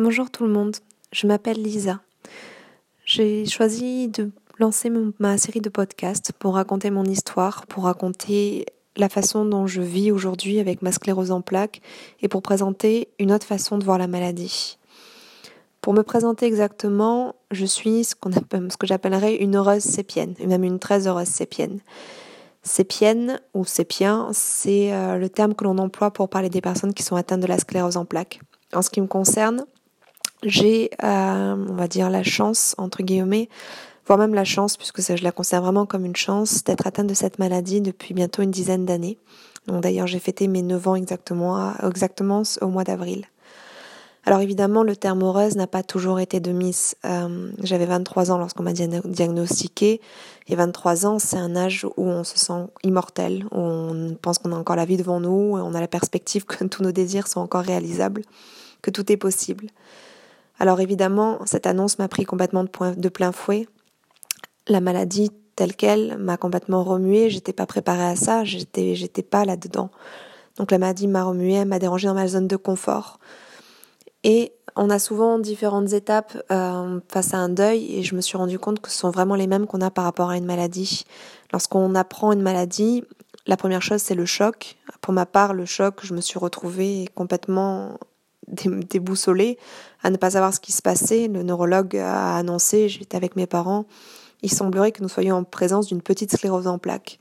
Bonjour tout le monde, je m'appelle Lisa. J'ai choisi de lancer ma série de podcasts pour raconter mon histoire, pour raconter la façon dont je vis aujourd'hui avec ma sclérose en plaques et pour présenter une autre façon de voir la maladie. Pour me présenter exactement, je suis ce, ce que j'appellerais une heureuse sépienne, même une très heureuse sépienne. Sépienne ou sépien, c'est euh, le terme que l'on emploie pour parler des personnes qui sont atteintes de la sclérose en plaques. En ce qui me concerne, j'ai, euh, on va dire, la chance, entre guillemets, voire même la chance, puisque ça, je la considère vraiment comme une chance, d'être atteinte de cette maladie depuis bientôt une dizaine d'années. Donc d'ailleurs, j'ai fêté mes 9 ans exactement, exactement au mois d'avril. Alors évidemment, le terme heureuse n'a pas toujours été de mise. Euh, J'avais 23 ans lorsqu'on m'a diagnostiqué. Et 23 ans, c'est un âge où on se sent immortel, où on pense qu'on a encore la vie devant nous, on a la perspective que tous nos désirs sont encore réalisables, que tout est possible. Alors évidemment, cette annonce m'a pris complètement de, plein fouet. La maladie telle qu'elle m'a complètement remuée, j'étais pas préparée à ça, j'étais j'étais pas là-dedans. Donc la maladie m'a remuée, m'a dérangée dans ma zone de confort. Et on a souvent différentes étapes euh, face à un deuil et je me suis rendu compte que ce sont vraiment les mêmes qu'on a par rapport à une maladie. Lorsqu'on apprend une maladie, la première chose c'est le choc. Pour ma part, le choc, je me suis retrouvée complètement déboussolée à ne pas savoir ce qui se passait. Le neurologue a annoncé, j'étais avec mes parents, il semblerait que nous soyons en présence d'une petite sclérose en plaques.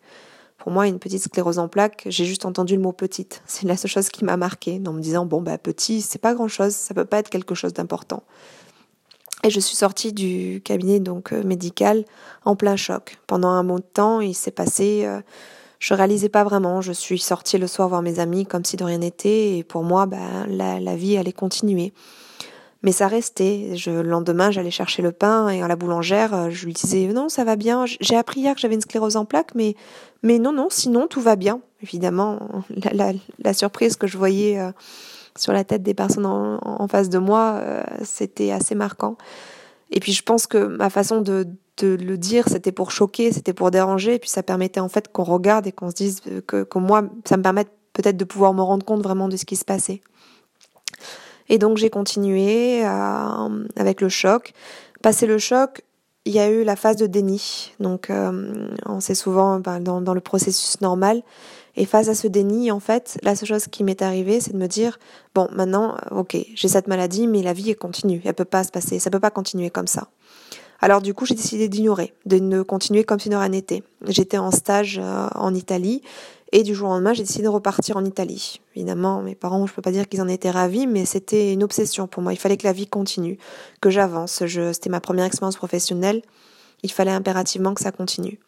Pour moi, une petite sclérose en plaques, j'ai juste entendu le mot petite. C'est la seule chose qui m'a marqué, en me disant bon bah petit, c'est pas grand chose, ça peut pas être quelque chose d'important. Et je suis sortie du cabinet donc euh, médical en plein choc. Pendant un bon temps, il s'est passé euh, je réalisais pas vraiment. Je suis sortie le soir voir mes amis comme si de rien n'était et pour moi, ben, la, vie allait continuer. Mais ça restait. Je, le lendemain, j'allais chercher le pain et à la boulangère, euh, je lui disais non, ça va bien. J'ai appris hier que j'avais une sclérose en plaques, mais mais non, non, sinon tout va bien. Évidemment, la, surprise que je voyais euh, sur la tête des personnes en, en face de moi, euh, c'était assez marquant. Et puis je pense que ma façon de, de le dire, c'était pour choquer, c'était pour déranger, et puis ça permettait en fait qu'on regarde et qu'on se dise que, que moi, ça me permet peut-être de pouvoir me rendre compte vraiment de ce qui se passait. Et donc j'ai continué euh, avec le choc. Passé le choc, il y a eu la phase de déni. Donc euh, on sait souvent ben, dans, dans, le processus normal. Et face à ce déni, en fait, la seule chose qui m'est arrivée, c'est de me dire bon, maintenant, ok, j'ai cette maladie, mais la vie est continue. Elle peut pas se passer, ça peut pas continuer comme ça. Alors du coup, j'ai décidé d'ignorer, de ne continuer comme si de rien n'était. J'étais en stage euh, en Italie et du jour au lendemain, j'ai décidé de repartir en Italie. Évidemment, mes parents, je peux pas dire qu'ils en étaient ravis, mais c'était une obsession pour moi. Il fallait que la vie continue, que j'avance. C'était ma première expérience professionnelle. Il fallait impérativement que ça continue.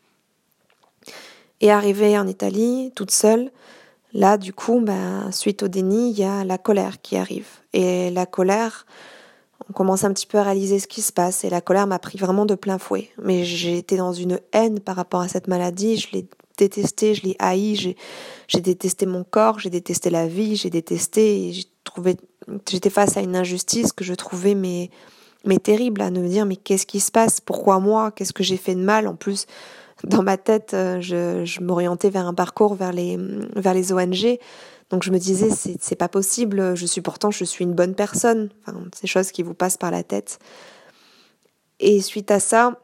Et arrivée en Italie, toute seule, là, du coup, ben, suite au déni, il y a la colère qui arrive. Et la colère, on commence un petit peu à réaliser ce qui se passe et la colère m'a pris vraiment de plein fouet. Mais été dans une haine par rapport à cette maladie, je l'ai détestée, je l'ai haï, j'ai, détesté mon corps, j'ai détesté la vie, j'ai détesté, j'étais face à une injustice que je trouvais mais, terrible à me dire mais qu'est-ce qui se passe, pourquoi moi, qu'est-ce que j'ai fait de mal? En plus. Dans ma tête, euh, je, m'orientais vers un parcours vers les ONG donc je me disais, c'est pas possible, je suis pourtant, je suis une bonne personne. Enfin, ces choses qui vous passent par la tête. Et suite à ça,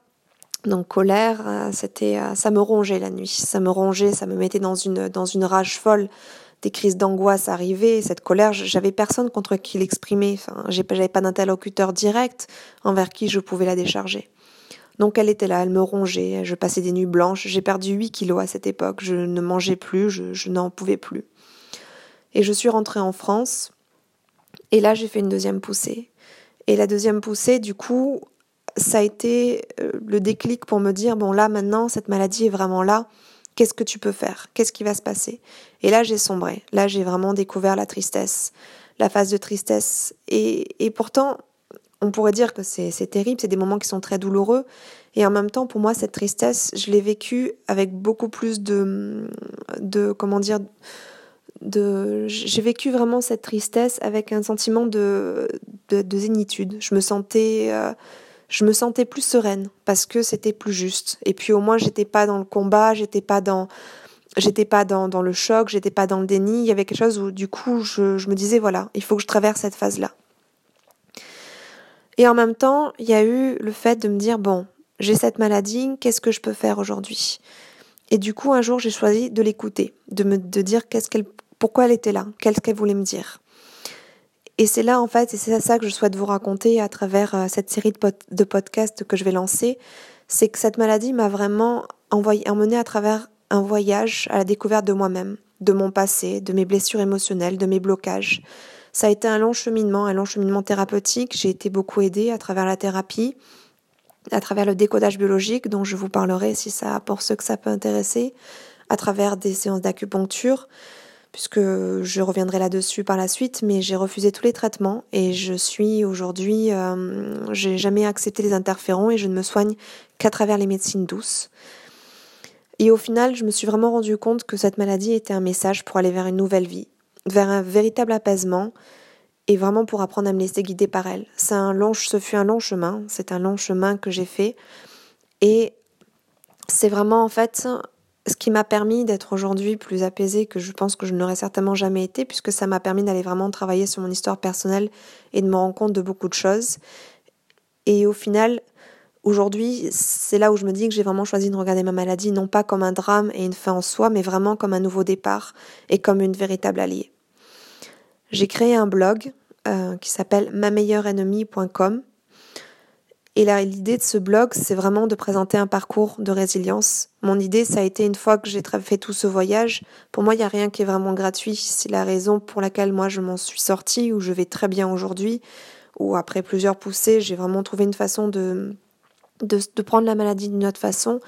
donc colère, euh, c'était, euh, ça me rongeait la nuit, ça me rongeait, ça me mettait dans une, dans une rage folle. Des crises d'angoisse arrivaient, cette colère, j'avais personne contre qui l'exprimer. Enfin, j'avais pas d'interlocuteur direct envers qui je pouvais la décharger. Donc elle était là, elle me rongeait, je passais des nuits blanches, j'ai perdu 8 kilos à cette époque, je ne mangeais plus, je, je n'en pouvais plus. Et je suis rentrée en France. Et là, j'ai fait une deuxième poussée. Et la deuxième poussée, du coup, ça a été euh, le déclic pour me dire, bon là, maintenant, cette maladie est vraiment là. Qu'est-ce que tu peux faire? Qu'est-ce qui va se passer? Et là, j'ai sombré. Là, j'ai vraiment découvert la tristesse, la phase de tristesse. Et, et pourtant, on pourrait dire que c'est terrible, c'est des moments qui sont très douloureux. Et en même temps, pour moi, cette tristesse, je l'ai vécue avec beaucoup plus de, de comment dire, de j'ai vécu vraiment cette tristesse avec un sentiment de, de, de zénitude. Je me sentais euh, je me sentais plus sereine parce que c'était plus juste. Et puis au moins j'étais pas dans le combat, j'étais pas dans j'étais pas dans, dans le choc, j'étais pas dans le déni. Il y avait quelque chose où du coup je, je me disais voilà, il faut que je traverse cette phase là. Et en même temps, il y a eu le fait de me dire, bon, j'ai cette maladie, qu'est-ce que je peux faire aujourd'hui? Et du coup, un jour, j'ai choisi de l'écouter, de me de dire qu'est-ce qu'elle, pourquoi elle était là, qu'est-ce qu'elle voulait me dire. Et c'est là, en fait, et c'est ça que je souhaite vous raconter à travers euh, cette série de, de podcasts que je vais lancer, c'est que cette maladie m'a vraiment envoyé, emmené à travers un voyage à la découverte de moi-même, de mon passé, de mes blessures émotionnelles, de mes blocages. Ça a été un long cheminement, un long cheminement thérapeutique. J'ai été beaucoup aidée à travers la thérapie, à travers le décodage biologique dont je vous parlerai si ça pour ceux que ça peut intéresser, à travers des séances d'acupuncture, puisque je reviendrai là-dessus par la suite, mais j'ai refusé tous les traitements et je suis aujourd'hui, euh, j'ai jamais accepté les interférons et je ne me soigne qu'à travers les médecines douces. Et au final, je me suis vraiment rendu compte que cette maladie était un message pour aller vers une nouvelle vie, vers un véritable apaisement et vraiment pour apprendre à me laisser guider par elle. C'est un long, ce fut un long chemin, c'est un long chemin que j'ai fait et c'est vraiment en fait ce qui m'a permis d'être aujourd'hui plus apaisée que je pense que je n'aurais certainement jamais été puisque ça m'a permis d'aller vraiment travailler sur mon histoire personnelle et de me rendre compte de beaucoup de choses. Et au final, aujourd'hui, c'est là où je me dis que j'ai vraiment choisi de regarder ma maladie non pas comme un drame et une fin en soi, mais vraiment comme un nouveau départ et comme une véritable alliée. J'ai créé un blog euh, qui s'appelle ennemie.com et l'idée de ce blog, c'est vraiment de présenter un parcours de résilience. Mon idée, ça a été une fois que j'ai fait tout ce voyage, pour moi, il n'y a rien qui est vraiment gratuit. C'est la raison pour laquelle moi, je m'en suis sortie, ou je vais très bien aujourd'hui, ou après plusieurs poussées, j'ai vraiment trouvé une façon de, de, de prendre la maladie d'une autre façon.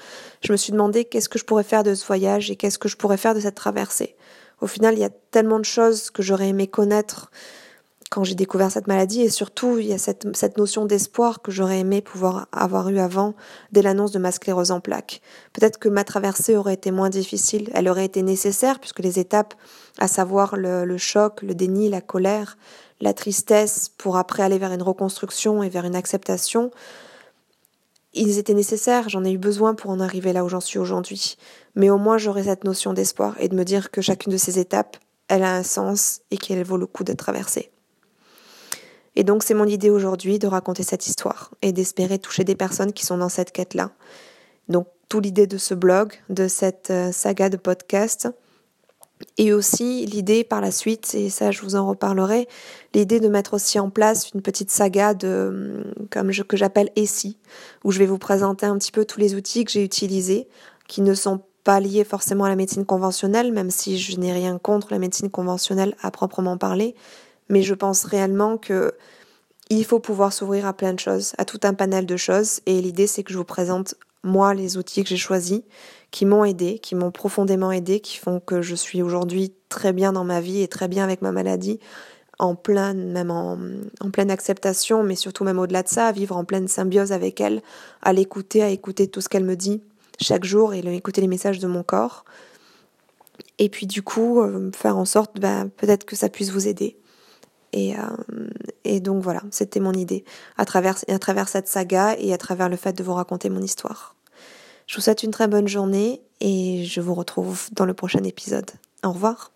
Je me suis demandé qu'est-ce que je pourrais faire de ce voyage et qu'est-ce que je pourrais faire de cette traversée. Au final, il y a tellement de choses que j'aurais aimé connaître quand j'ai découvert cette maladie et surtout il y a cette, cette notion d'espoir que j'aurais aimé pouvoir avoir eu avant dès l'annonce de ma sclérose en plaques. Peut-être que ma traversée aurait été moins difficile, elle aurait été nécessaire puisque les étapes, à savoir le, le choc, le déni, la colère, la tristesse pour après aller vers une reconstruction et vers une acceptation, ils étaient nécessaires, j'en ai eu besoin pour en arriver là où j'en suis aujourd'hui. Mais au moins j'aurais cette notion d'espoir et de me dire que chacune de ces étapes, elle a un sens et qu'elle vaut le coup d'être traversée. Et donc c'est mon idée aujourd'hui de raconter cette histoire et d'espérer toucher des personnes qui sont dans cette quête-là. Donc tout l'idée de ce blog, de cette euh, saga de podcast, et aussi l'idée par la suite, et ça je vous en reparlerai, l'idée de mettre aussi en place une petite saga de, comme je, que j'appelle ESSI, où je vais vous présenter un petit peu tous les outils que j'ai utilisés, qui ne sont pas liés forcément à la médecine conventionnelle, même si je n'ai rien contre la médecine conventionnelle à proprement parler, mais je pense réellement que il faut pouvoir s'ouvrir à plein de choses, à tout un panel de choses, et l'idée c'est que je vous présente moi les outils que j'ai choisis, qui m'ont aidé, qui m'ont profondément aidé, qui font que je suis aujourd'hui très bien dans ma vie et très bien avec ma maladie, en pleine, même en, pleine acceptation, mais surtout même au-delà de ça, à vivre en pleine symbiose avec elle, à l'écouter, à écouter tout ce qu'elle me dit chaque jour et écouter les messages de mon corps. Et puis du coup, euh, faire en sorte, ben, peut-être que ça puisse vous aider. Et, euh, et donc voilà, c'était mon idée, à travers, à travers cette saga et à travers le fait de vous raconter mon histoire. Je vous souhaite une très bonne journée et je vous retrouve dans le prochain épisode. Au revoir.